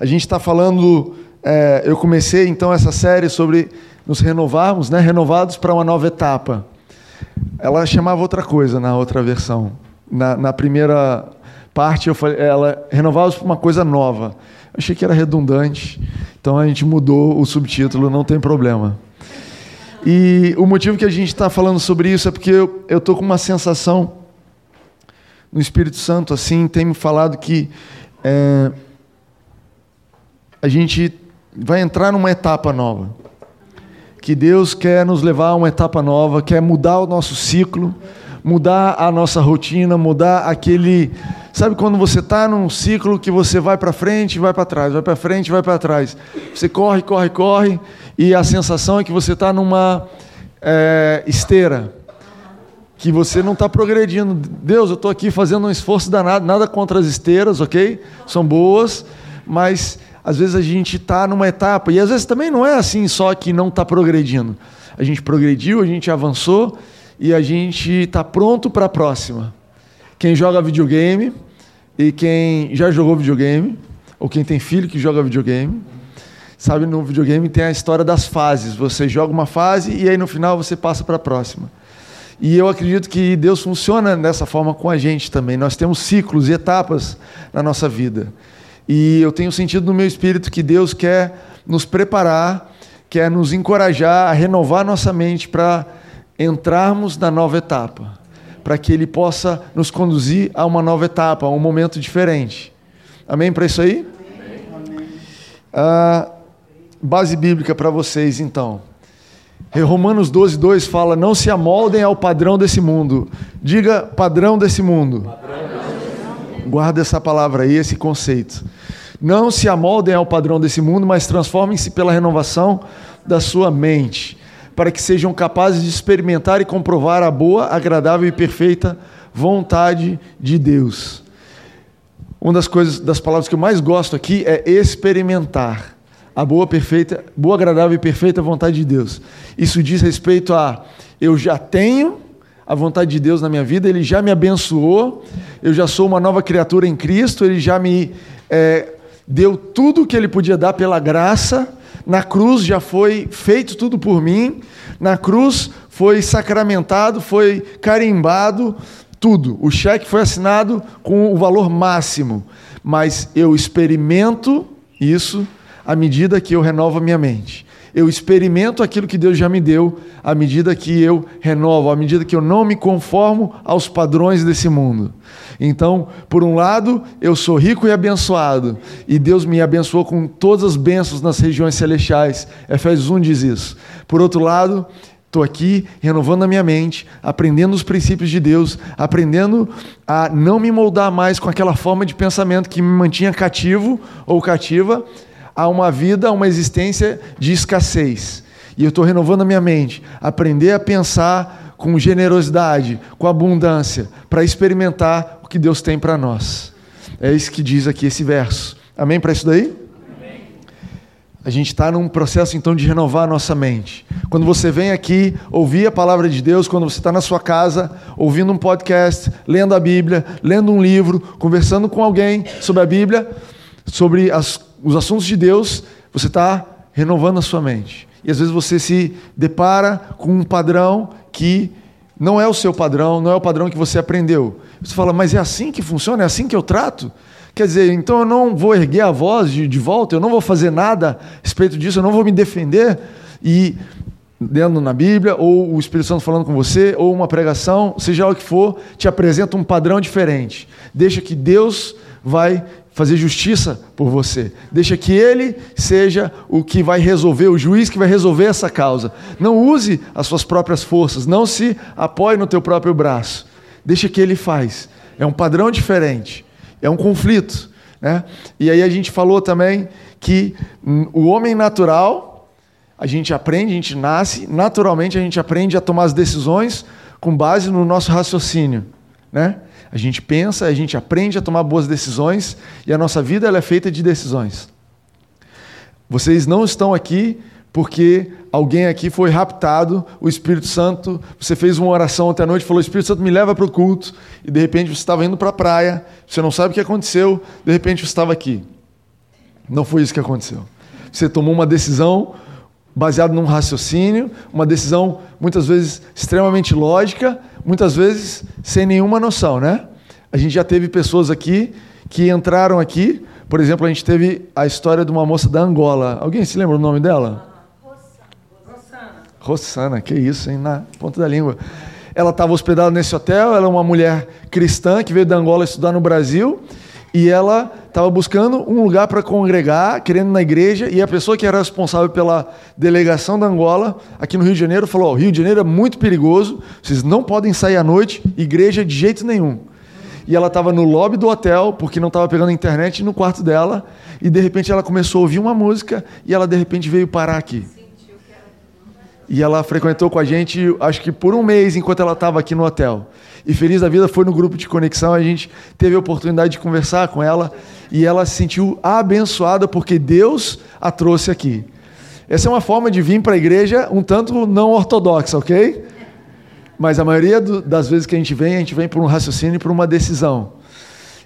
A gente está falando, é, eu comecei então essa série sobre nos renovarmos, né? Renovados para uma nova etapa. Ela chamava outra coisa na outra versão. Na, na primeira parte, eu falei, ela renovados para uma coisa nova. Achei que era redundante, então a gente mudou o subtítulo, não tem problema. E o motivo que a gente está falando sobre isso é porque eu estou com uma sensação no Espírito Santo, assim, tem me falado que é, a gente vai entrar numa etapa nova. Que Deus quer nos levar a uma etapa nova, quer mudar o nosso ciclo, mudar a nossa rotina, mudar aquele. Sabe quando você está num ciclo que você vai para frente, vai para trás, vai para frente, vai para trás. Você corre, corre, corre, e a sensação é que você está numa é, esteira, que você não está progredindo. Deus, eu estou aqui fazendo um esforço danado, nada contra as esteiras, ok? São boas, mas às vezes a gente está numa etapa, e às vezes também não é assim só que não está progredindo. A gente progrediu, a gente avançou e a gente está pronto para a próxima. Quem joga videogame e quem já jogou videogame, ou quem tem filho que joga videogame, sabe, no videogame tem a história das fases. Você joga uma fase e aí no final você passa para a próxima. E eu acredito que Deus funciona dessa forma com a gente também. Nós temos ciclos e etapas na nossa vida. E eu tenho sentido no meu espírito que Deus quer nos preparar, quer nos encorajar a renovar nossa mente para entrarmos na nova etapa, para que Ele possa nos conduzir a uma nova etapa, a um momento diferente. Amém para isso aí? Amém. Ah, base bíblica para vocês, então. Romanos 12, 2 fala: Não se amoldem ao padrão desse mundo. Diga padrão desse mundo. Padrão Guarda essa palavra aí, esse conceito. Não se amoldem ao padrão desse mundo, mas transformem-se pela renovação da sua mente, para que sejam capazes de experimentar e comprovar a boa, agradável e perfeita vontade de Deus. Uma das coisas, das palavras que eu mais gosto aqui é experimentar a boa, perfeita, boa, agradável e perfeita vontade de Deus. Isso diz respeito a eu já tenho a vontade de Deus na minha vida, Ele já me abençoou, eu já sou uma nova criatura em Cristo, Ele já me é, deu tudo o que Ele podia dar pela graça, na cruz já foi feito tudo por mim, na cruz foi sacramentado, foi carimbado, tudo. O cheque foi assinado com o valor máximo, mas eu experimento isso à medida que eu renovo a minha mente eu experimento aquilo que Deus já me deu à medida que eu renovo, à medida que eu não me conformo aos padrões desse mundo. Então, por um lado, eu sou rico e abençoado, e Deus me abençoou com todas as bênçãos nas regiões celestiais. Efésios 1 diz isso. Por outro lado, Estou aqui renovando a minha mente, aprendendo os princípios de Deus, aprendendo a não me moldar mais com aquela forma de pensamento que me mantinha cativo ou cativa, a uma vida, a uma existência de escassez. E eu estou renovando a minha mente, aprender a pensar com generosidade, com abundância, para experimentar o que Deus tem para nós. É isso que diz aqui esse verso. Amém para isso daí? A gente está num processo então de renovar a nossa mente. Quando você vem aqui ouvir a palavra de Deus, quando você está na sua casa ouvindo um podcast, lendo a Bíblia, lendo um livro, conversando com alguém sobre a Bíblia, sobre as os assuntos de Deus, você está renovando a sua mente. E às vezes você se depara com um padrão que não é o seu padrão, não é o padrão que você aprendeu. Você fala, mas é assim que funciona? É assim que eu trato? Quer dizer, então eu não vou erguer a voz de, de volta, eu não vou fazer nada a respeito disso, eu não vou me defender. E lendo na Bíblia, ou o Espírito Santo falando com você, ou uma pregação, seja o que for, te apresenta um padrão diferente. Deixa que Deus vai fazer justiça por você. Deixa que ele seja o que vai resolver, o juiz que vai resolver essa causa. Não use as suas próprias forças, não se apoie no teu próprio braço. Deixa que ele faz. É um padrão diferente, é um conflito. Né? E aí a gente falou também que o homem natural, a gente aprende, a gente nasce, naturalmente a gente aprende a tomar as decisões com base no nosso raciocínio. Né? A gente pensa, a gente aprende a tomar boas decisões e a nossa vida ela é feita de decisões. Vocês não estão aqui porque alguém aqui foi raptado, o Espírito Santo, você fez uma oração ontem à noite, falou: Espírito Santo me leva para o culto, e de repente você estava indo para a praia, você não sabe o que aconteceu, de repente você estava aqui. Não foi isso que aconteceu. Você tomou uma decisão baseada num raciocínio, uma decisão muitas vezes extremamente lógica, muitas vezes sem nenhuma noção, né? A gente já teve pessoas aqui que entraram aqui, por exemplo, a gente teve a história de uma moça da Angola. Alguém se lembra o nome dela? Rossana. Rossana, que isso, hein? Na ponta da língua. Ela estava hospedada nesse hotel, ela é uma mulher cristã que veio da Angola estudar no Brasil e ela estava buscando um lugar para congregar, querendo na igreja, e a pessoa que era responsável pela delegação da Angola, aqui no Rio de Janeiro, falou: oh, Rio de Janeiro é muito perigoso, vocês não podem sair à noite, igreja de jeito nenhum. E ela estava no lobby do hotel, porque não estava pegando internet no quarto dela, e de repente ela começou a ouvir uma música, e ela de repente veio parar aqui. E ela frequentou com a gente, acho que por um mês, enquanto ela estava aqui no hotel. E feliz da vida foi no grupo de conexão, a gente teve a oportunidade de conversar com ela e ela se sentiu abençoada porque Deus a trouxe aqui. Essa é uma forma de vir para a igreja um tanto não ortodoxa, ok? Mas a maioria do, das vezes que a gente vem, a gente vem por um raciocínio e por uma decisão.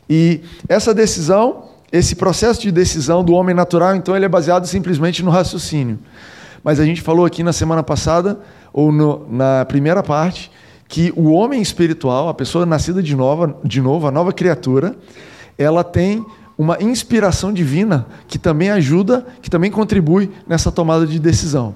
E essa decisão, esse processo de decisão do homem natural, então, ele é baseado simplesmente no raciocínio. Mas a gente falou aqui na semana passada, ou no, na primeira parte, que o homem espiritual, a pessoa nascida de, nova, de novo, a nova criatura, ela tem uma inspiração divina que também ajuda, que também contribui nessa tomada de decisão.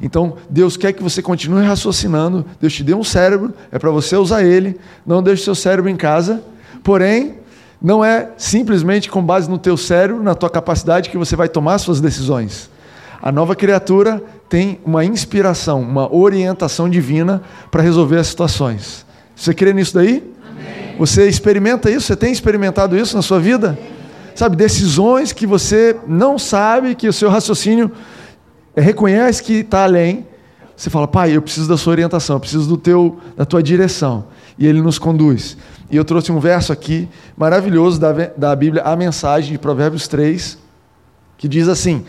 Então, Deus quer que você continue raciocinando. Deus te deu um cérebro, é para você usar ele. Não deixe seu cérebro em casa. Porém, não é simplesmente com base no teu cérebro, na tua capacidade que você vai tomar suas decisões. A nova criatura tem uma inspiração, uma orientação divina para resolver as situações. Você crê nisso daí? Amém. Você experimenta isso? Você tem experimentado isso na sua vida? Sabe, decisões que você não sabe, que o seu raciocínio reconhece que está além. Você fala, pai, eu preciso da sua orientação, eu preciso do teu, da tua direção. E ele nos conduz. E eu trouxe um verso aqui maravilhoso da, da Bíblia, a mensagem de Provérbios 3, que diz assim: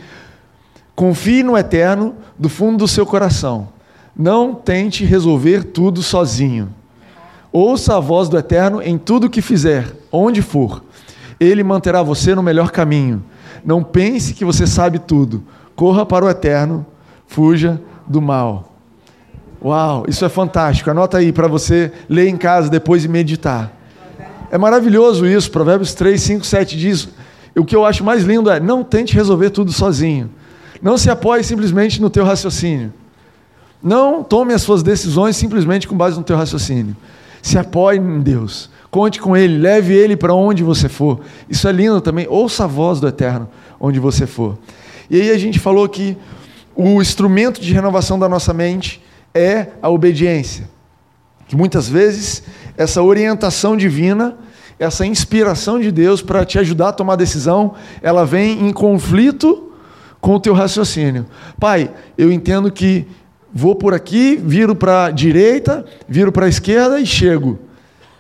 Confie no eterno do fundo do seu coração. Não tente resolver tudo sozinho. Ouça a voz do eterno em tudo que fizer, onde for. Ele manterá você no melhor caminho. Não pense que você sabe tudo. Corra para o eterno, fuja do mal. Uau, isso é fantástico. Anota aí para você ler em casa depois e meditar. É maravilhoso isso. Provérbios 3, 5, 7 diz. O que eu acho mais lindo é: não tente resolver tudo sozinho. Não se apoie simplesmente no teu raciocínio. Não tome as suas decisões simplesmente com base no teu raciocínio. Se apoie em Deus. Conte com Ele, leve Ele para onde você for. Isso é lindo também. Ouça a voz do Eterno onde você for. E aí a gente falou que o instrumento de renovação da nossa mente é a obediência. Que muitas vezes essa orientação divina, essa inspiração de Deus para te ajudar a tomar decisão, ela vem em conflito com o teu raciocínio. Pai, eu entendo que vou por aqui, viro para a direita, viro para a esquerda e chego.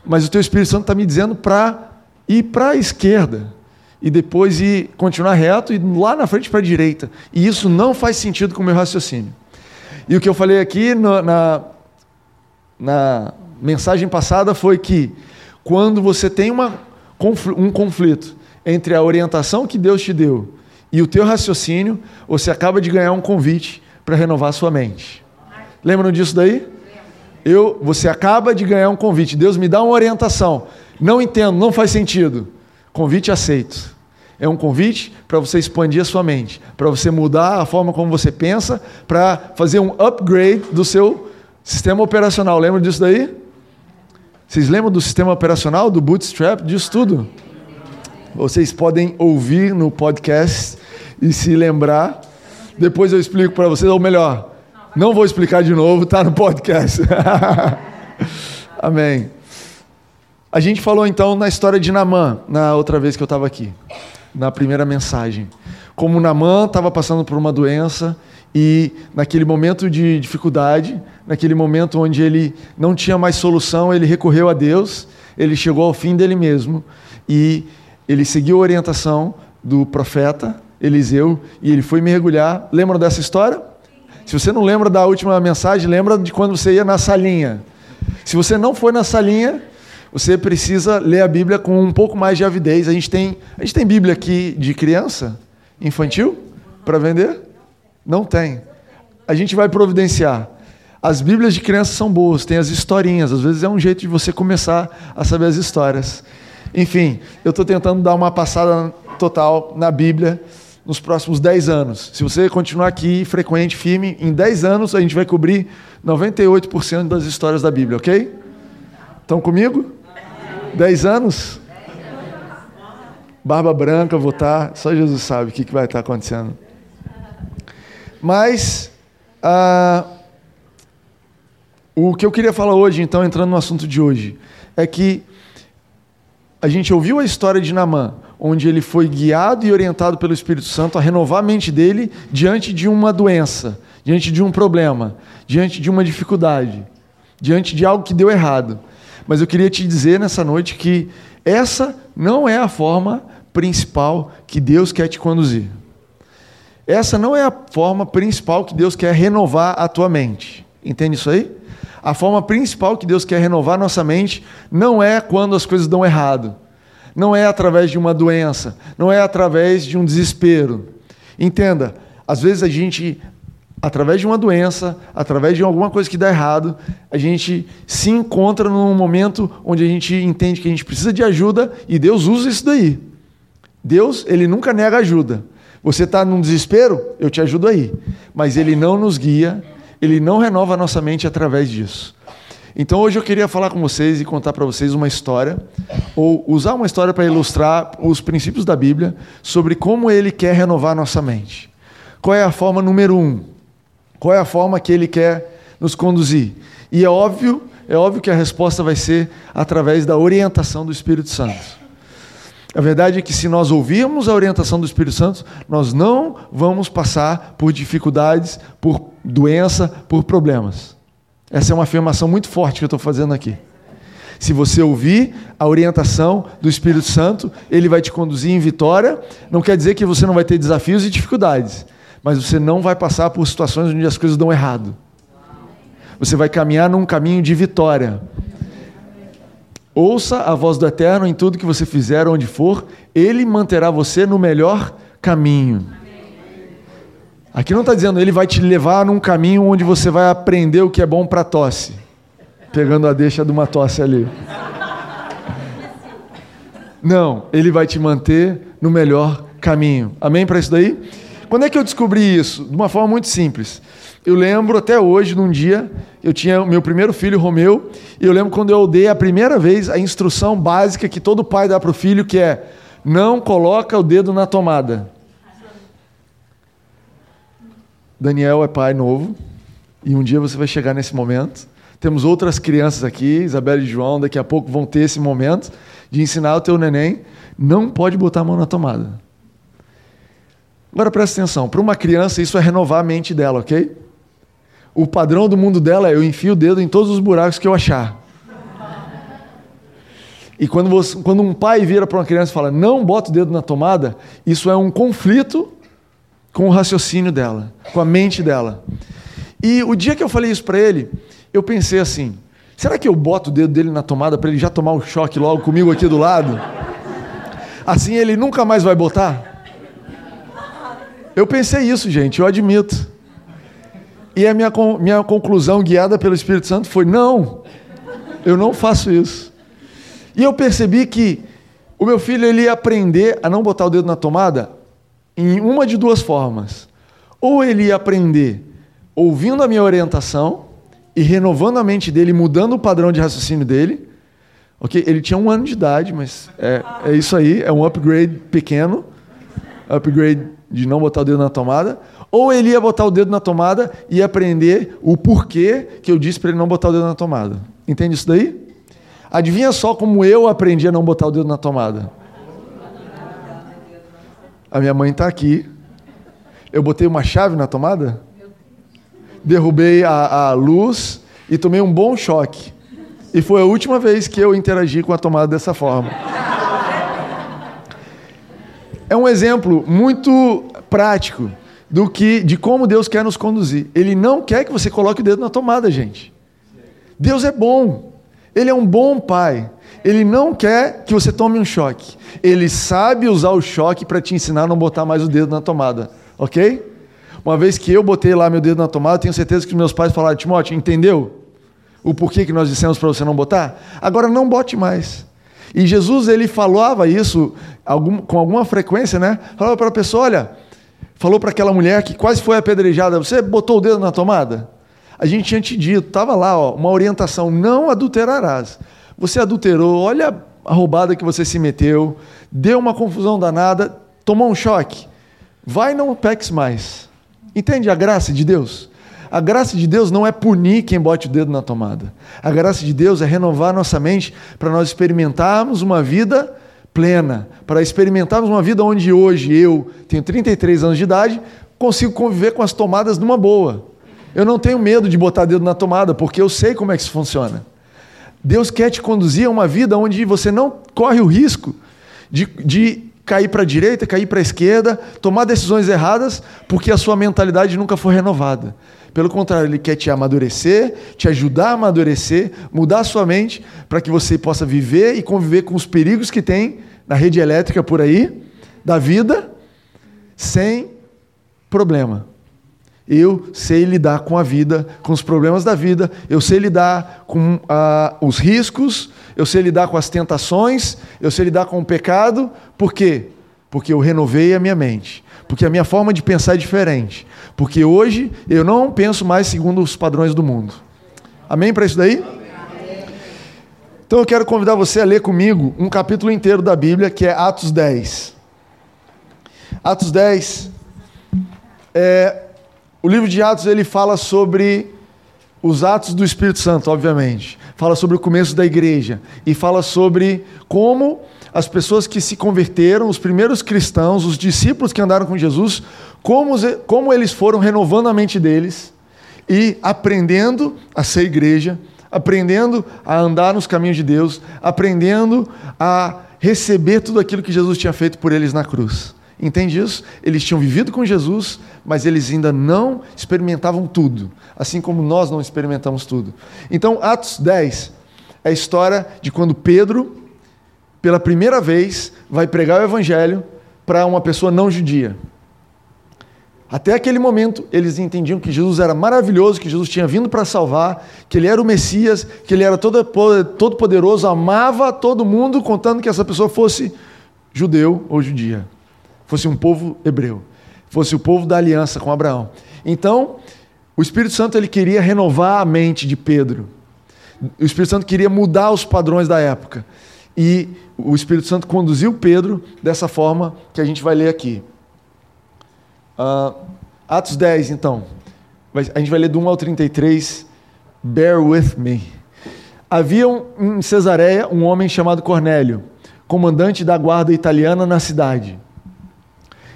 Mas o teu Espírito Santo está me dizendo para ir para a esquerda e depois ir continuar reto e lá na frente para a direita. E isso não faz sentido com o meu raciocínio. E o que eu falei aqui no, na, na mensagem passada foi que quando você tem uma, um conflito entre a orientação que Deus te deu e o teu raciocínio, você acaba de ganhar um convite para renovar a sua mente. Lembram disso daí? Eu, você acaba de ganhar um convite. Deus me dá uma orientação. Não entendo, não faz sentido. Convite aceito. É um convite para você expandir a sua mente, para você mudar a forma como você pensa, para fazer um upgrade do seu sistema operacional. Lembra disso daí? Vocês lembram do sistema operacional, do bootstrap, disso tudo? Vocês podem ouvir no podcast e se lembrar. Depois eu explico para vocês, ou melhor, não vou explicar de novo, está no podcast. Amém. A gente falou então na história de Namã, na outra vez que eu estava aqui, na primeira mensagem. Como Namã estava passando por uma doença e naquele momento de dificuldade, naquele momento onde ele não tinha mais solução, ele recorreu a Deus, ele chegou ao fim dele mesmo e ele seguiu a orientação do profeta Eliseu e ele foi mergulhar. Lembram dessa história? Se você não lembra da última mensagem, lembra de quando você ia na salinha. Se você não foi na salinha, você precisa ler a Bíblia com um pouco mais de avidez. A gente tem, a gente tem Bíblia aqui de criança. infantil para vender? Não tem. A gente vai providenciar. As Bíblias de crianças são boas, tem as historinhas. Às vezes é um jeito de você começar a saber as histórias. Enfim, eu estou tentando dar uma passada total na Bíblia nos próximos 10 anos. Se você continuar aqui frequente, firme, em 10 anos a gente vai cobrir 98% das histórias da Bíblia, ok? Estão comigo? 10 anos? Barba branca, vou estar. Só Jesus sabe o que, vai estar acontecendo. Mas. Ah, o que eu queria falar hoje, então, entrando no assunto de hoje, é que a gente ouviu a história de Namã, onde ele foi guiado e orientado pelo Espírito Santo a renovar a mente dele diante de uma doença, diante de um problema, diante de uma dificuldade, diante de algo que deu errado. Mas eu queria te dizer nessa noite que essa não é a forma principal que Deus quer te conduzir. Essa não é a forma principal que Deus quer renovar a tua mente. Entende isso aí? A forma principal que Deus quer renovar nossa mente não é quando as coisas dão errado. Não é através de uma doença, não é através de um desespero. Entenda, às vezes a gente através de uma doença, através de alguma coisa que dá errado, a gente se encontra num momento onde a gente entende que a gente precisa de ajuda e Deus usa isso daí. Deus, ele nunca nega ajuda. Você está num desespero? Eu te ajudo aí. Mas ele não nos guia, ele não renova a nossa mente através disso. Então hoje eu queria falar com vocês e contar para vocês uma história, ou usar uma história para ilustrar os princípios da Bíblia sobre como ele quer renovar nossa mente. Qual é a forma número um? Qual é a forma que ele quer nos conduzir? E é óbvio, é óbvio que a resposta vai ser através da orientação do Espírito Santo. A verdade é que se nós ouvirmos a orientação do Espírito Santo, nós não vamos passar por dificuldades, por doença, por problemas. Essa é uma afirmação muito forte que eu estou fazendo aqui. Se você ouvir a orientação do Espírito Santo, ele vai te conduzir em vitória. Não quer dizer que você não vai ter desafios e dificuldades, mas você não vai passar por situações onde as coisas dão errado. Você vai caminhar num caminho de vitória. Ouça a voz do Eterno em tudo que você fizer, onde for, Ele manterá você no melhor caminho. Aqui não está dizendo Ele vai te levar num caminho onde você vai aprender o que é bom para tosse, pegando a deixa de uma tosse ali. Não, Ele vai te manter no melhor caminho. Amém para isso daí? Quando é que eu descobri isso? De uma forma muito simples. Eu lembro até hoje, num dia, eu tinha meu primeiro filho, Romeu, e eu lembro quando eu dei a primeira vez a instrução básica que todo pai dá para o filho, que é não coloca o dedo na tomada. Daniel é pai novo, e um dia você vai chegar nesse momento. Temos outras crianças aqui, Isabela e João, daqui a pouco vão ter esse momento de ensinar o teu neném, não pode botar a mão na tomada. Agora presta atenção: para uma criança, isso é renovar a mente dela, ok? O padrão do mundo dela é eu enfio o dedo em todos os buracos que eu achar. E quando, você, quando um pai vira para uma criança e fala, não bota o dedo na tomada, isso é um conflito com o raciocínio dela, com a mente dela. E o dia que eu falei isso para ele, eu pensei assim: será que eu boto o dedo dele na tomada para ele já tomar um choque logo comigo aqui do lado? Assim ele nunca mais vai botar? Eu pensei isso, gente, eu admito. E a minha, minha conclusão, guiada pelo Espírito Santo, foi: não, eu não faço isso. E eu percebi que o meu filho ele ia aprender a não botar o dedo na tomada em uma de duas formas. Ou ele ia aprender ouvindo a minha orientação e renovando a mente dele, mudando o padrão de raciocínio dele. Ok? Ele tinha um ano de idade, mas é, é isso aí, é um upgrade pequeno, upgrade de não botar o dedo na tomada, ou ele ia botar o dedo na tomada e aprender o porquê que eu disse para ele não botar o dedo na tomada. Entende isso daí? Adivinha só como eu aprendi a não botar o dedo na tomada. A minha mãe está aqui. Eu botei uma chave na tomada, derrubei a, a luz e tomei um bom choque. E foi a última vez que eu interagi com a tomada dessa forma é um exemplo muito prático do que de como Deus quer nos conduzir. Ele não quer que você coloque o dedo na tomada, gente. Deus é bom. Ele é um bom pai. Ele não quer que você tome um choque. Ele sabe usar o choque para te ensinar a não botar mais o dedo na tomada, ok? Uma vez que eu botei lá meu dedo na tomada, tenho certeza que meus pais falaram, Timóteo, entendeu? O porquê que nós dissemos para você não botar? Agora não bote mais. E Jesus ele falava isso com alguma frequência, né? Falava para a pessoa, olha, falou para aquela mulher que quase foi apedrejada, você botou o dedo na tomada? A gente tinha te dito, estava lá, ó, uma orientação, não adulterarás. Você adulterou, olha a roubada que você se meteu, deu uma confusão danada, tomou um choque. Vai não peques mais. Entende a graça de Deus? A graça de Deus não é punir quem bote o dedo na tomada. A graça de Deus é renovar nossa mente para nós experimentarmos uma vida plena, para experimentarmos uma vida onde hoje eu tenho 33 anos de idade, consigo conviver com as tomadas numa boa. Eu não tenho medo de botar dedo na tomada, porque eu sei como é que isso funciona. Deus quer te conduzir a uma vida onde você não corre o risco de, de cair para a direita, cair para a esquerda, tomar decisões erradas, porque a sua mentalidade nunca foi renovada. Pelo contrário, Ele quer te amadurecer, te ajudar a amadurecer, mudar a sua mente, para que você possa viver e conviver com os perigos que tem na rede elétrica por aí, da vida, sem problema. Eu sei lidar com a vida, com os problemas da vida, eu sei lidar com ah, os riscos, eu sei lidar com as tentações, eu sei lidar com o pecado. Por quê? Porque eu renovei a minha mente. Porque a minha forma de pensar é diferente. Porque hoje eu não penso mais segundo os padrões do mundo. Amém para isso daí? Então eu quero convidar você a ler comigo um capítulo inteiro da Bíblia, que é Atos 10. Atos 10 é o livro de Atos ele fala sobre os atos do Espírito Santo, obviamente. Fala sobre o começo da igreja e fala sobre como as pessoas que se converteram, os primeiros cristãos, os discípulos que andaram com Jesus, como, como eles foram renovando a mente deles e aprendendo a ser igreja, aprendendo a andar nos caminhos de Deus, aprendendo a receber tudo aquilo que Jesus tinha feito por eles na cruz. Entende isso? Eles tinham vivido com Jesus, mas eles ainda não experimentavam tudo, assim como nós não experimentamos tudo. Então, Atos 10 é a história de quando Pedro, pela primeira vez, vai pregar o evangelho para uma pessoa não judia. Até aquele momento, eles entendiam que Jesus era maravilhoso, que Jesus tinha vindo para salvar, que ele era o Messias, que ele era todo, todo poderoso, amava todo mundo, contando que essa pessoa fosse judeu ou judia fosse um povo hebreu, fosse o povo da aliança com Abraão. Então, o Espírito Santo ele queria renovar a mente de Pedro. O Espírito Santo queria mudar os padrões da época. E o Espírito Santo conduziu Pedro dessa forma que a gente vai ler aqui. Uh, Atos 10, então. A gente vai ler do 1 ao 33. Bear with me. Havia um, em Cesareia um homem chamado Cornélio, comandante da guarda italiana na cidade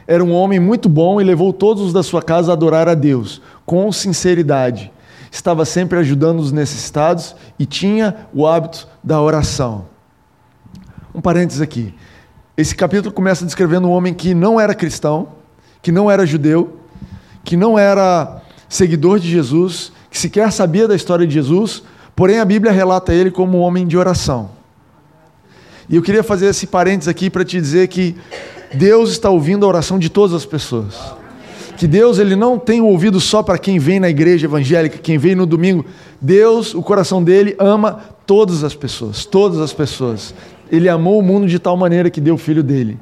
era um homem muito bom e levou todos da sua casa a adorar a Deus, com sinceridade. Estava sempre ajudando os necessitados e tinha o hábito da oração. Um parênteses aqui. Esse capítulo começa descrevendo um homem que não era cristão, que não era judeu, que não era seguidor de Jesus, que sequer sabia da história de Jesus, porém a Bíblia relata ele como um homem de oração. E eu queria fazer esse parênteses aqui para te dizer que Deus está ouvindo a oração de todas as pessoas. Que Deus ele não tem ouvido só para quem vem na igreja evangélica, quem vem no domingo. Deus, o coração dele ama todas as pessoas, todas as pessoas. Ele amou o mundo de tal maneira que deu o filho dele.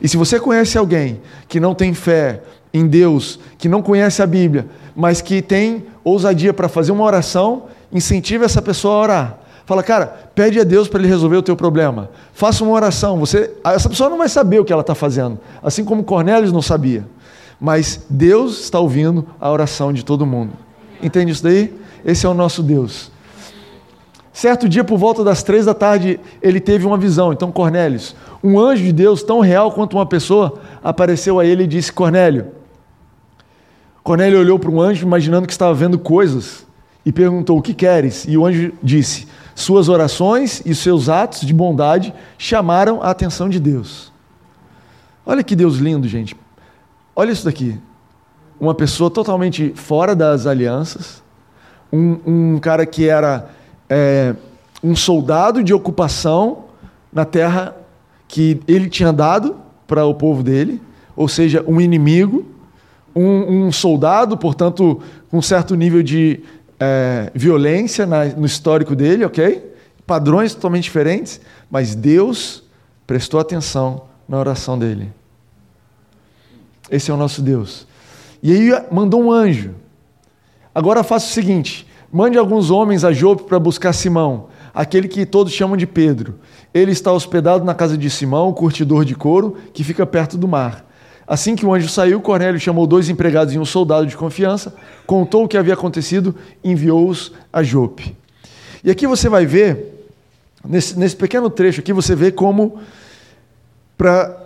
E se você conhece alguém que não tem fé em Deus, que não conhece a Bíblia, mas que tem ousadia para fazer uma oração, incentive essa pessoa a orar. Fala, cara, pede a Deus para Ele resolver o teu problema. Faça uma oração. Você, essa pessoa não vai saber o que ela está fazendo, assim como Cornélios não sabia. Mas Deus está ouvindo a oração de todo mundo. Entende isso daí? Esse é o nosso Deus. Certo dia, por volta das três da tarde, ele teve uma visão. Então, Cornélios, um anjo de Deus tão real quanto uma pessoa, apareceu a ele e disse: Cornélio. Cornélio olhou para um anjo, imaginando que estava vendo coisas, e perguntou: O que queres? E o anjo disse: suas orações e seus atos de bondade chamaram a atenção de Deus. Olha que Deus lindo, gente. Olha isso daqui. Uma pessoa totalmente fora das alianças, um, um cara que era é, um soldado de ocupação, na terra que ele tinha dado para o povo dele, ou seja, um inimigo, um, um soldado, portanto, com certo nível de é, violência na, no histórico dele, ok? Padrões totalmente diferentes, mas Deus prestou atenção na oração dele. Esse é o nosso Deus. E aí mandou um anjo. Agora faça o seguinte: mande alguns homens a Jope para buscar Simão, aquele que todos chamam de Pedro. Ele está hospedado na casa de Simão, curtidor de couro, que fica perto do mar. Assim que o anjo saiu, Cornélio chamou dois empregados e um soldado de confiança, contou o que havia acontecido enviou-os a Jope. E aqui você vai ver, nesse, nesse pequeno trecho aqui, você vê como para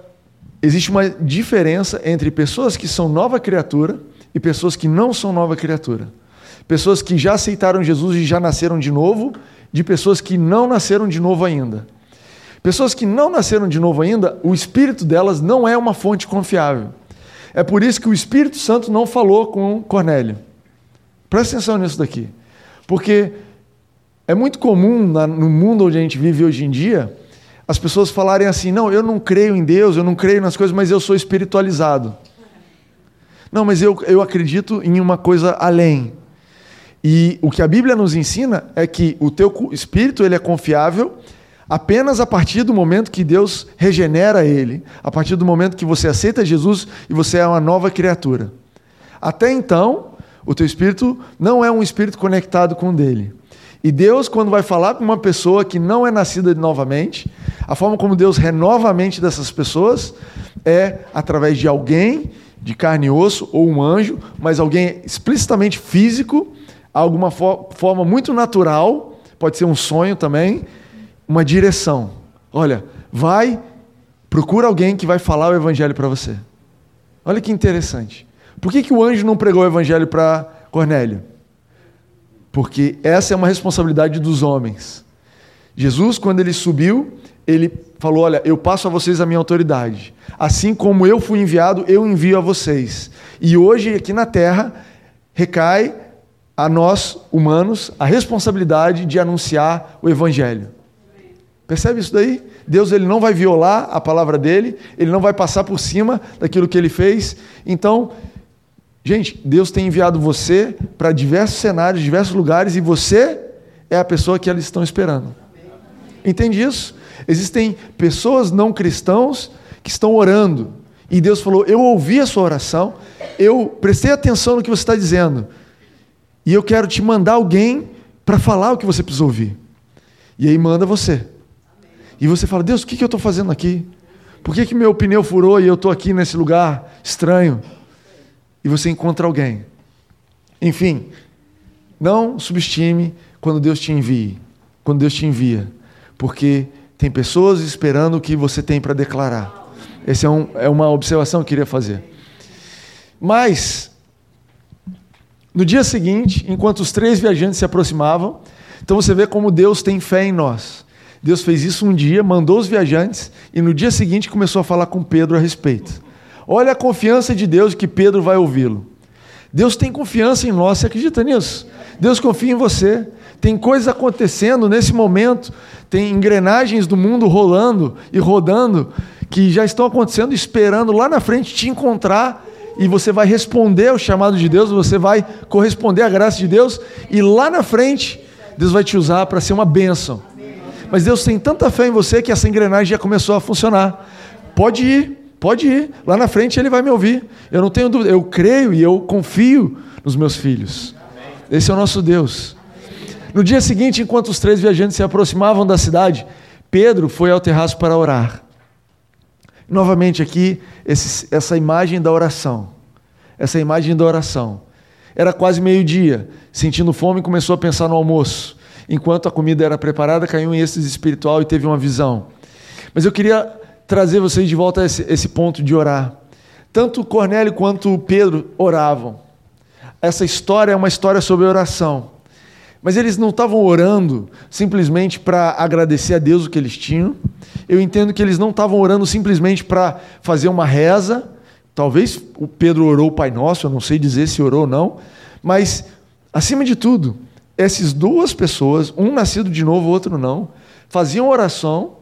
existe uma diferença entre pessoas que são nova criatura e pessoas que não são nova criatura. Pessoas que já aceitaram Jesus e já nasceram de novo, de pessoas que não nasceram de novo ainda. Pessoas que não nasceram de novo ainda, o espírito delas não é uma fonte confiável. É por isso que o Espírito Santo não falou com Cornélio. Presta atenção nisso daqui. Porque é muito comum no mundo onde a gente vive hoje em dia, as pessoas falarem assim: não, eu não creio em Deus, eu não creio nas coisas, mas eu sou espiritualizado. Não, mas eu, eu acredito em uma coisa além. E o que a Bíblia nos ensina é que o teu espírito ele é confiável apenas a partir do momento que Deus regenera ele, a partir do momento que você aceita Jesus e você é uma nova criatura. Até então, o teu espírito não é um espírito conectado com o dele. E Deus, quando vai falar com uma pessoa que não é nascida novamente, a forma como Deus renova a mente dessas pessoas é através de alguém de carne e osso ou um anjo, mas alguém explicitamente físico, alguma forma muito natural, pode ser um sonho também, uma direção. Olha, vai, procura alguém que vai falar o evangelho para você. Olha que interessante. Por que, que o anjo não pregou o evangelho para Cornélio? Porque essa é uma responsabilidade dos homens. Jesus, quando ele subiu, ele falou: Olha, eu passo a vocês a minha autoridade. Assim como eu fui enviado, eu envio a vocês. E hoje, aqui na terra, recai a nós, humanos, a responsabilidade de anunciar o Evangelho. Percebe isso daí? Deus ele não vai violar a palavra dele, ele não vai passar por cima daquilo que ele fez. Então, gente, Deus tem enviado você para diversos cenários, diversos lugares e você é a pessoa que eles estão esperando. Entende isso? Existem pessoas não cristãos que estão orando e Deus falou: Eu ouvi a sua oração, eu prestei atenção no que você está dizendo e eu quero te mandar alguém para falar o que você precisa ouvir. E aí manda você. E você fala, Deus, o que eu estou fazendo aqui? Por que, que meu pneu furou e eu estou aqui nesse lugar estranho? E você encontra alguém. Enfim, não subestime quando Deus te envie, quando Deus te envia, porque tem pessoas esperando o que você tem para declarar. Essa é, um, é uma observação que eu queria fazer. Mas, no dia seguinte, enquanto os três viajantes se aproximavam, então você vê como Deus tem fé em nós. Deus fez isso um dia, mandou os viajantes e no dia seguinte começou a falar com Pedro a respeito. Olha a confiança de Deus que Pedro vai ouvi-lo. Deus tem confiança em nós, você acredita nisso? Deus confia em você. Tem coisas acontecendo nesse momento, tem engrenagens do mundo rolando e rodando que já estão acontecendo, esperando lá na frente te encontrar e você vai responder ao chamado de Deus, você vai corresponder à graça de Deus e lá na frente Deus vai te usar para ser uma bênção. Mas Deus tem tanta fé em você que essa engrenagem já começou a funcionar. Pode ir, pode ir. Lá na frente ele vai me ouvir. Eu não tenho dúvida. Eu creio e eu confio nos meus filhos. Esse é o nosso Deus. No dia seguinte, enquanto os três viajantes se aproximavam da cidade, Pedro foi ao terraço para orar. Novamente aqui, esse, essa imagem da oração. Essa imagem da oração. Era quase meio-dia. Sentindo fome, começou a pensar no almoço enquanto a comida era preparada, caiu em êxtase espiritual e teve uma visão. Mas eu queria trazer vocês de volta a esse, esse ponto de orar. Tanto Cornélio quanto Pedro oravam. Essa história é uma história sobre oração. Mas eles não estavam orando simplesmente para agradecer a Deus o que eles tinham. Eu entendo que eles não estavam orando simplesmente para fazer uma reza. Talvez o Pedro orou o Pai Nosso, eu não sei dizer se orou ou não. Mas, acima de tudo, essas duas pessoas, um nascido de novo, o outro não, faziam oração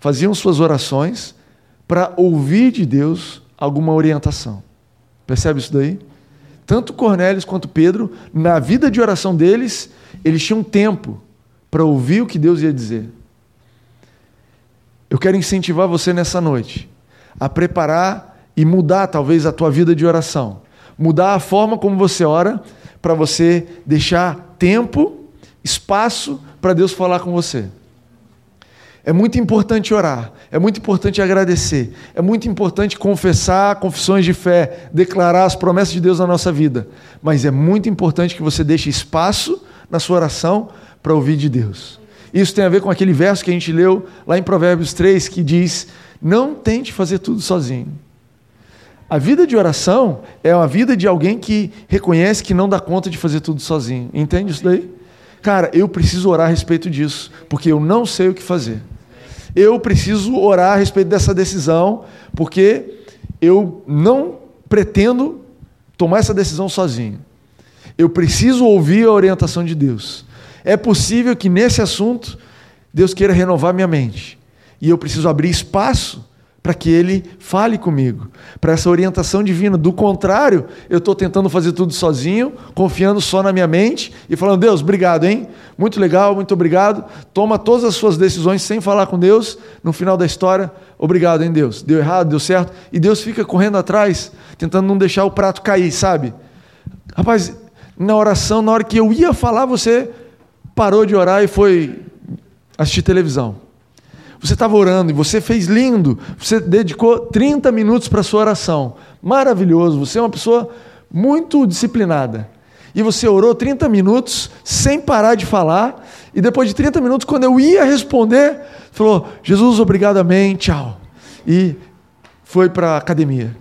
faziam suas orações para ouvir de Deus alguma orientação. Percebe isso daí? Tanto Cornélios quanto Pedro, na vida de oração deles, eles tinham tempo para ouvir o que Deus ia dizer. Eu quero incentivar você nessa noite a preparar e mudar talvez a tua vida de oração. Mudar a forma como você ora para você deixar tempo, espaço para Deus falar com você. É muito importante orar, é muito importante agradecer, é muito importante confessar confissões de fé, declarar as promessas de Deus na nossa vida, mas é muito importante que você deixe espaço na sua oração para ouvir de Deus. Isso tem a ver com aquele verso que a gente leu lá em Provérbios 3, que diz: Não tente fazer tudo sozinho. A vida de oração é uma vida de alguém que reconhece que não dá conta de fazer tudo sozinho. Entende isso daí? Cara, eu preciso orar a respeito disso, porque eu não sei o que fazer. Eu preciso orar a respeito dessa decisão, porque eu não pretendo tomar essa decisão sozinho. Eu preciso ouvir a orientação de Deus. É possível que nesse assunto Deus queira renovar minha mente. E eu preciso abrir espaço para que Ele fale comigo, para essa orientação divina. Do contrário, eu estou tentando fazer tudo sozinho, confiando só na minha mente e falando: Deus, obrigado, hein? Muito legal, muito obrigado. Toma todas as suas decisões sem falar com Deus. No final da história, obrigado, hein, Deus? Deu errado, deu certo. E Deus fica correndo atrás, tentando não deixar o prato cair, sabe? Rapaz, na oração, na hora que eu ia falar, você parou de orar e foi assistir televisão. Você estava orando e você fez lindo. Você dedicou 30 minutos para a sua oração. Maravilhoso. Você é uma pessoa muito disciplinada. E você orou 30 minutos sem parar de falar. E depois de 30 minutos, quando eu ia responder, falou: Jesus, obrigado, amém, tchau. E foi para a academia.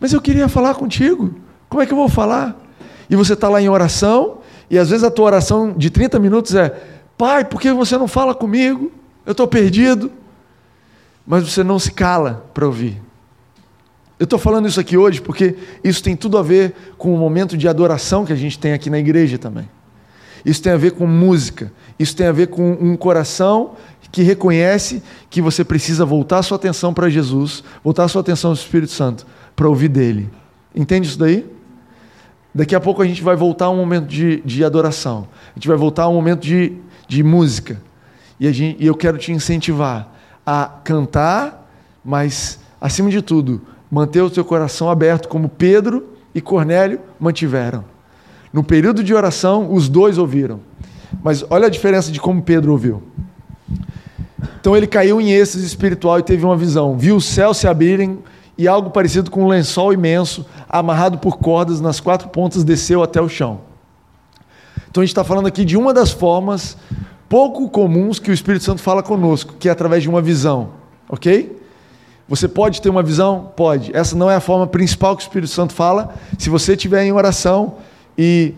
Mas eu queria falar contigo. Como é que eu vou falar? E você está lá em oração, e às vezes a tua oração de 30 minutos é: Pai, por que você não fala comigo? Eu estou perdido. Mas você não se cala para ouvir. Eu estou falando isso aqui hoje porque isso tem tudo a ver com o momento de adoração que a gente tem aqui na igreja também. Isso tem a ver com música. Isso tem a ver com um coração que reconhece que você precisa voltar sua atenção para Jesus, voltar sua atenção ao Espírito Santo, para ouvir dele. Entende isso daí? Daqui a pouco a gente vai voltar a um momento de, de adoração. A gente vai voltar a um momento de, de música. E, gente, e eu quero te incentivar a cantar, mas, acima de tudo, manter o teu coração aberto, como Pedro e Cornélio mantiveram. No período de oração, os dois ouviram. Mas olha a diferença de como Pedro ouviu. Então ele caiu em êxtase espiritual e teve uma visão. Viu os céus se abrirem e algo parecido com um lençol imenso, amarrado por cordas nas quatro pontas, desceu até o chão. Então a gente está falando aqui de uma das formas pouco comuns que o Espírito Santo fala conosco, que é através de uma visão, ok? Você pode ter uma visão? Pode. Essa não é a forma principal que o Espírito Santo fala. Se você estiver em oração e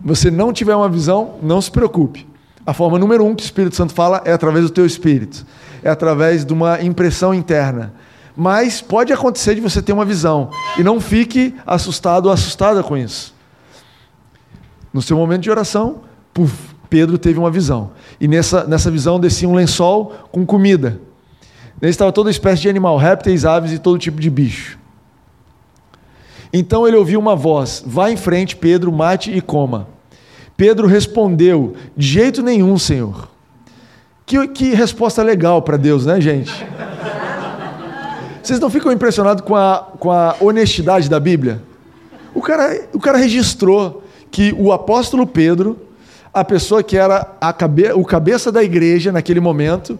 você não tiver uma visão, não se preocupe. A forma número um que o Espírito Santo fala é através do teu espírito, é através de uma impressão interna mas pode acontecer de você ter uma visão e não fique assustado ou assustada com isso. No seu momento de oração, puf, Pedro teve uma visão. E nessa, nessa visão descia um lençol com comida. Nele estava toda espécie de animal, répteis, aves e todo tipo de bicho. Então ele ouviu uma voz: Vá em frente, Pedro, mate e coma. Pedro respondeu: De jeito nenhum, Senhor. Que, que resposta legal para Deus, né, gente? Vocês não ficam impressionados com a, com a honestidade da Bíblia? O cara, o cara registrou que o apóstolo Pedro, a pessoa que era cabe, o cabeça da igreja naquele momento,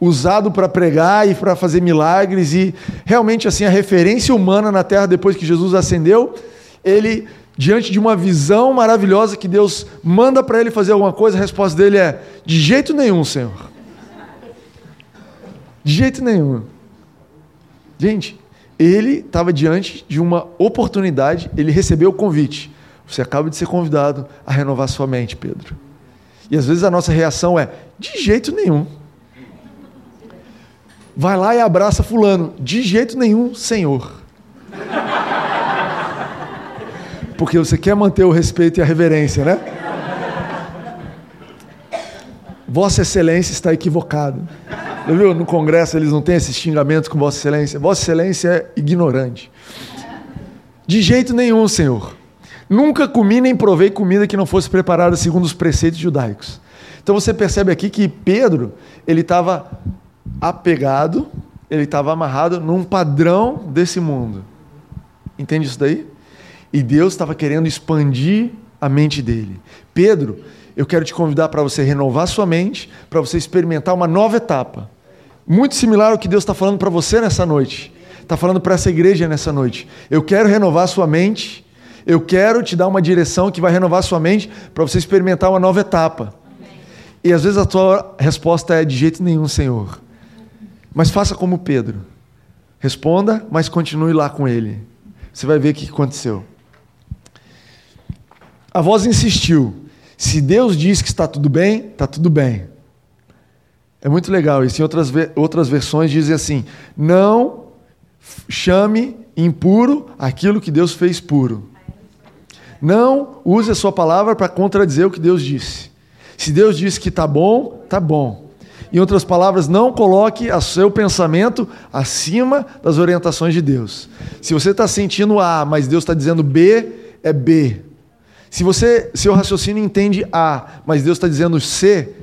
usado para pregar e para fazer milagres e realmente assim a referência humana na terra depois que Jesus ascendeu, ele diante de uma visão maravilhosa que Deus manda para ele fazer alguma coisa, a resposta dele é: de jeito nenhum, Senhor. De jeito nenhum. Gente, ele estava diante de uma oportunidade, ele recebeu o convite. Você acaba de ser convidado a renovar sua mente, Pedro. E às vezes a nossa reação é: de jeito nenhum. Vai lá e abraça Fulano. De jeito nenhum, Senhor. Porque você quer manter o respeito e a reverência, né? Vossa Excelência está equivocado. viu? No Congresso eles não têm esses xingamentos com Vossa Excelência. Vossa Excelência é ignorante. De jeito nenhum, Senhor. Nunca comi nem provei comida que não fosse preparada segundo os preceitos judaicos. Então você percebe aqui que Pedro, ele estava apegado, ele estava amarrado num padrão desse mundo. Entende isso daí? E Deus estava querendo expandir a mente dele. Pedro, eu quero te convidar para você renovar sua mente, para você experimentar uma nova etapa. Muito similar ao que Deus está falando para você nessa noite. Está falando para essa igreja nessa noite. Eu quero renovar sua mente. Eu quero te dar uma direção que vai renovar sua mente para você experimentar uma nova etapa. E às vezes a tua resposta é de jeito nenhum, Senhor. Mas faça como Pedro. Responda, mas continue lá com ele. Você vai ver o que aconteceu. A voz insistiu. Se Deus diz que está tudo bem, está tudo bem. É muito legal isso. Em outras, outras versões dizem assim: não chame impuro aquilo que Deus fez puro. Não use a sua palavra para contradizer o que Deus disse. Se Deus disse que está bom, está bom. Em outras palavras, não coloque o seu pensamento acima das orientações de Deus. Se você está sentindo A, mas Deus está dizendo B, é B. Se você, seu raciocínio entende A, mas Deus está dizendo C,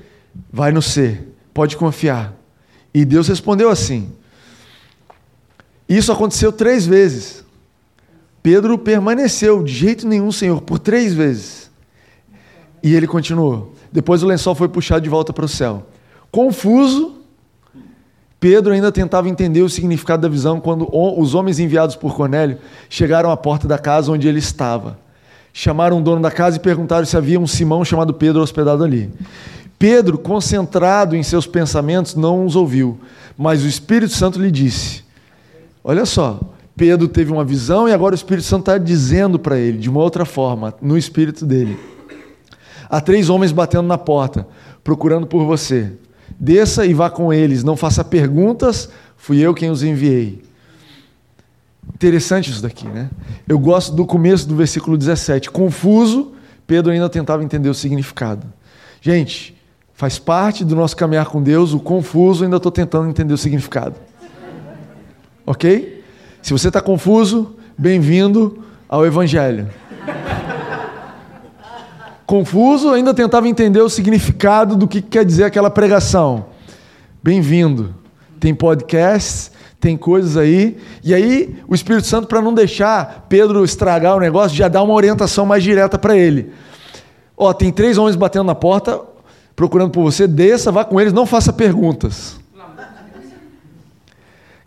vai no C. Pode confiar. E Deus respondeu assim. Isso aconteceu três vezes. Pedro permaneceu de jeito nenhum, Senhor, por três vezes. E ele continuou. Depois o lençol foi puxado de volta para o céu. Confuso, Pedro ainda tentava entender o significado da visão quando os homens enviados por Cornélio chegaram à porta da casa onde ele estava. Chamaram o dono da casa e perguntaram se havia um Simão chamado Pedro hospedado ali. Pedro, concentrado em seus pensamentos, não os ouviu, mas o Espírito Santo lhe disse: Olha só, Pedro teve uma visão e agora o Espírito Santo está dizendo para ele, de uma outra forma, no espírito dele: Há três homens batendo na porta, procurando por você. Desça e vá com eles, não faça perguntas, fui eu quem os enviei. Interessante isso daqui, né? Eu gosto do começo do versículo 17. Confuso, Pedro ainda tentava entender o significado. Gente, Faz parte do nosso caminhar com Deus, o confuso, ainda estou tentando entender o significado. Ok? Se você está confuso, bem-vindo ao Evangelho. Confuso, ainda tentava entender o significado do que quer dizer aquela pregação. Bem-vindo. Tem podcasts, tem coisas aí. E aí, o Espírito Santo, para não deixar Pedro estragar o negócio, já dá uma orientação mais direta para ele. Ó, tem três homens batendo na porta, procurando por você, desça, vá com eles, não faça perguntas.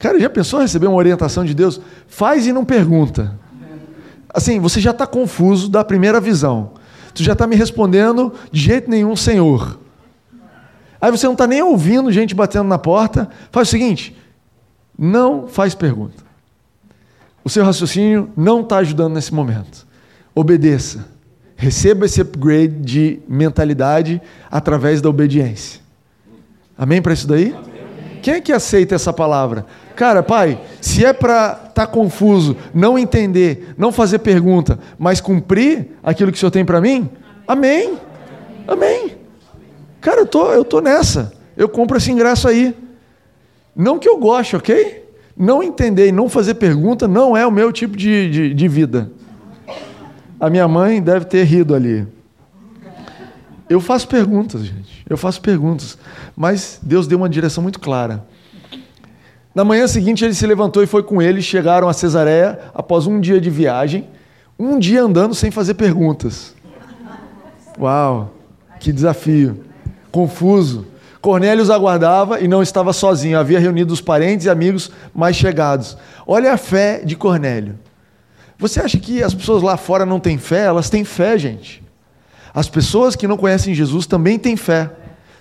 Cara, já pensou receber uma orientação de Deus? Faz e não pergunta. Assim, você já está confuso da primeira visão. Tu já está me respondendo de jeito nenhum, Senhor. Aí você não está nem ouvindo gente batendo na porta. Faz o seguinte: não faz pergunta. O seu raciocínio não está ajudando nesse momento. Obedeça. Receba esse upgrade de mentalidade através da obediência. Amém para isso daí? Amém. Quem é que aceita essa palavra? Cara, pai, se é para estar tá confuso, não entender, não fazer pergunta, mas cumprir aquilo que o Senhor tem para mim, amém. Amém. Cara, eu tô, eu tô nessa. Eu compro esse ingresso aí. Não que eu goste, ok? Não entender e não fazer pergunta não é o meu tipo de, de, de vida. A minha mãe deve ter rido ali. Eu faço perguntas, gente. Eu faço perguntas. Mas Deus deu uma direção muito clara. Na manhã seguinte, ele se levantou e foi com ele. Chegaram a Cesareia após um dia de viagem. Um dia andando sem fazer perguntas. Uau, que desafio. Confuso. Cornélio os aguardava e não estava sozinho. Havia reunido os parentes e amigos mais chegados. Olha a fé de Cornélio. Você acha que as pessoas lá fora não têm fé? Elas têm fé, gente. As pessoas que não conhecem Jesus também têm fé.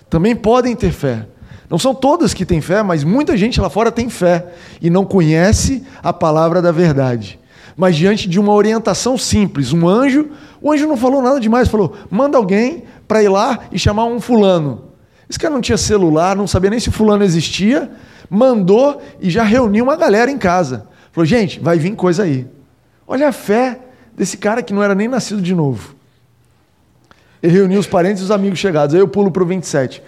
Também podem ter fé. Não são todas que têm fé, mas muita gente lá fora tem fé e não conhece a palavra da verdade. Mas diante de uma orientação simples, um anjo, o anjo não falou nada demais, falou: manda alguém para ir lá e chamar um fulano. Esse cara não tinha celular, não sabia nem se fulano existia, mandou e já reuniu uma galera em casa. Falou: gente, vai vir coisa aí. Olha a fé desse cara que não era nem nascido de novo. Ele reuniu os parentes e os amigos chegados. Aí eu pulo para o 27.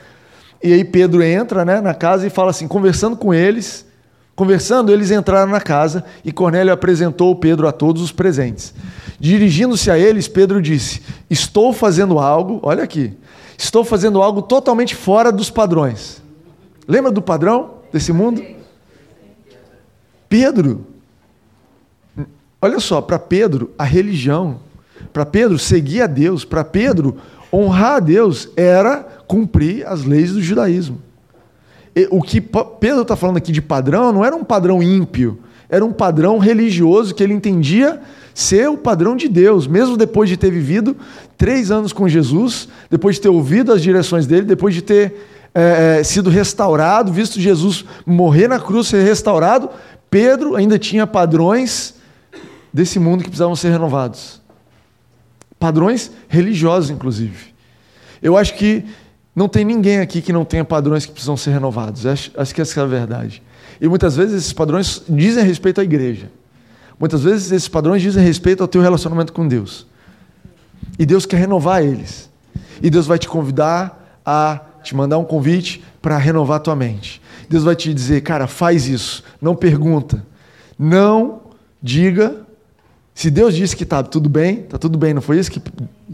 E aí Pedro entra né, na casa e fala assim, conversando com eles, conversando, eles entraram na casa e Cornélio apresentou Pedro a todos os presentes. Dirigindo-se a eles, Pedro disse: Estou fazendo algo, olha aqui, estou fazendo algo totalmente fora dos padrões. Lembra do padrão desse mundo? Pedro, olha só, para Pedro, a religião, para Pedro seguir a Deus, para Pedro honrar a Deus era cumprir as leis do judaísmo. E, o que Pedro está falando aqui de padrão não era um padrão ímpio, era um padrão religioso que ele entendia ser o padrão de Deus, mesmo depois de ter vivido três anos com Jesus, depois de ter ouvido as direções dele, depois de ter é, sido restaurado, visto Jesus morrer na cruz, ser restaurado, Pedro ainda tinha padrões desse mundo que precisavam ser renovados. Padrões religiosos, inclusive. Eu acho que não tem ninguém aqui que não tenha padrões que precisam ser renovados. Acho, acho que essa é a verdade. E muitas vezes esses padrões dizem respeito à igreja. Muitas vezes esses padrões dizem respeito ao teu relacionamento com Deus. E Deus quer renovar eles. E Deus vai te convidar a te mandar um convite para renovar tua mente. Deus vai te dizer, cara, faz isso. Não pergunta. Não diga. Se Deus disse que está tudo bem, está tudo bem. Não foi isso que,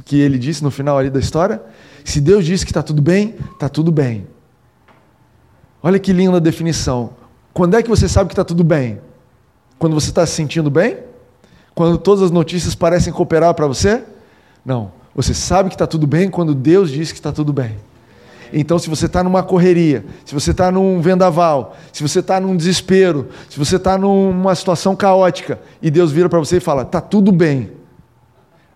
que ele disse no final ali da história? Se Deus disse que está tudo bem, está tudo bem. Olha que linda definição. Quando é que você sabe que está tudo bem? Quando você está se sentindo bem? Quando todas as notícias parecem cooperar para você? Não. Você sabe que está tudo bem quando Deus diz que está tudo bem. Então, se você está numa correria, se você está num vendaval, se você está num desespero, se você está numa situação caótica, e Deus vira para você e fala: está tudo bem,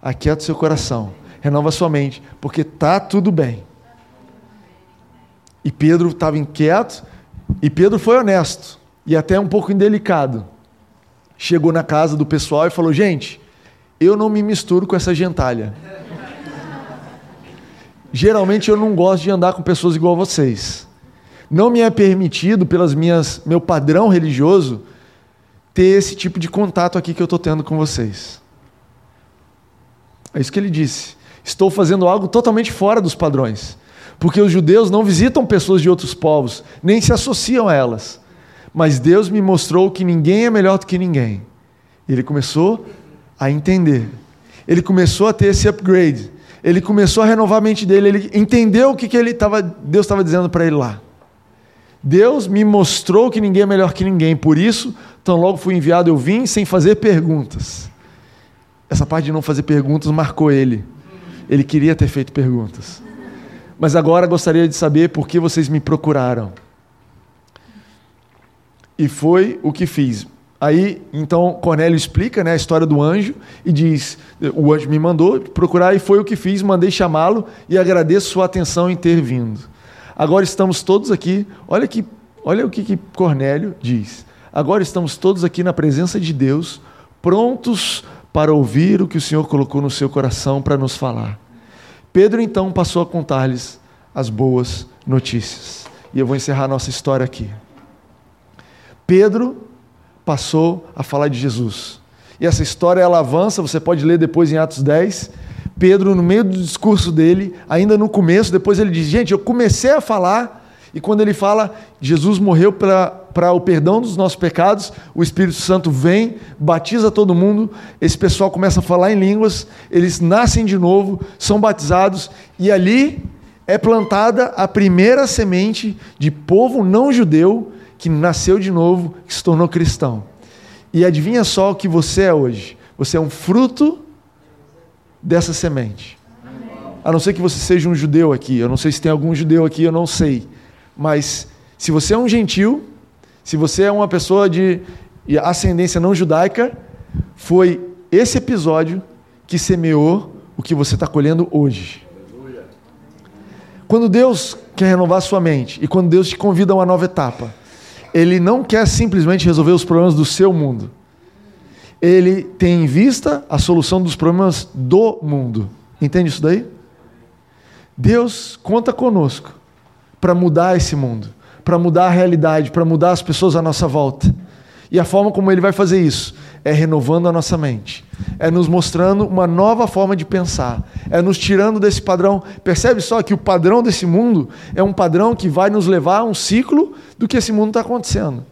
aquieta o seu coração, renova sua mente, porque está tudo bem. E Pedro estava inquieto, e Pedro foi honesto, e até um pouco indelicado. Chegou na casa do pessoal e falou: gente, eu não me misturo com essa gentalha. Geralmente eu não gosto de andar com pessoas igual a vocês. Não me é permitido, pelas minhas meu padrão religioso, ter esse tipo de contato aqui que eu estou tendo com vocês. É isso que ele disse. Estou fazendo algo totalmente fora dos padrões. Porque os judeus não visitam pessoas de outros povos, nem se associam a elas. Mas Deus me mostrou que ninguém é melhor do que ninguém. Ele começou a entender. Ele começou a ter esse upgrade ele começou a renovar a mente dele, ele entendeu o que, que ele tava, Deus estava dizendo para ele lá. Deus me mostrou que ninguém é melhor que ninguém, por isso, tão logo fui enviado, eu vim sem fazer perguntas. Essa parte de não fazer perguntas marcou ele. Ele queria ter feito perguntas. Mas agora gostaria de saber por que vocês me procuraram. E foi o que fiz. Aí, então, Cornélio explica né, a história do anjo e diz: O anjo me mandou procurar e foi o que fiz, mandei chamá-lo e agradeço sua atenção em ter vindo. Agora estamos todos aqui, olha, que, olha o que, que Cornélio diz. Agora estamos todos aqui na presença de Deus, prontos para ouvir o que o Senhor colocou no seu coração para nos falar. Pedro então passou a contar-lhes as boas notícias. E eu vou encerrar nossa história aqui. Pedro passou a falar de Jesus. E essa história ela avança, você pode ler depois em Atos 10. Pedro, no meio do discurso dele, ainda no começo, depois ele diz: Gente, eu comecei a falar, e quando ele fala, Jesus morreu para o perdão dos nossos pecados, o Espírito Santo vem, batiza todo mundo, esse pessoal começa a falar em línguas, eles nascem de novo, são batizados, e ali é plantada a primeira semente de povo não judeu que nasceu de novo, que se tornou cristão. E adivinha só o que você é hoje? Você é um fruto dessa semente. A não ser que você seja um judeu aqui. Eu não sei se tem algum judeu aqui, eu não sei. Mas se você é um gentil, se você é uma pessoa de ascendência não judaica, foi esse episódio que semeou o que você está colhendo hoje. Quando Deus quer renovar sua mente e quando Deus te convida a uma nova etapa, ele não quer simplesmente resolver os problemas do seu mundo. Ele tem em vista a solução dos problemas do mundo. Entende isso daí? Deus conta conosco para mudar esse mundo, para mudar a realidade, para mudar as pessoas à nossa volta. E a forma como ele vai fazer isso é renovando a nossa mente, é nos mostrando uma nova forma de pensar, é nos tirando desse padrão. Percebe só que o padrão desse mundo é um padrão que vai nos levar a um ciclo do que esse mundo está acontecendo.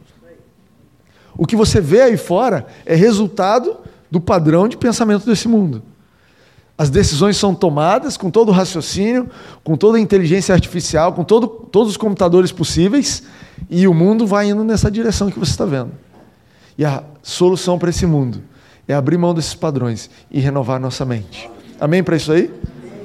O que você vê aí fora é resultado do padrão de pensamento desse mundo. As decisões são tomadas com todo o raciocínio, com toda a inteligência artificial, com todo, todos os computadores possíveis, e o mundo vai indo nessa direção que você está vendo. E a solução para esse mundo é abrir mão desses padrões e renovar nossa mente. Amém para isso aí?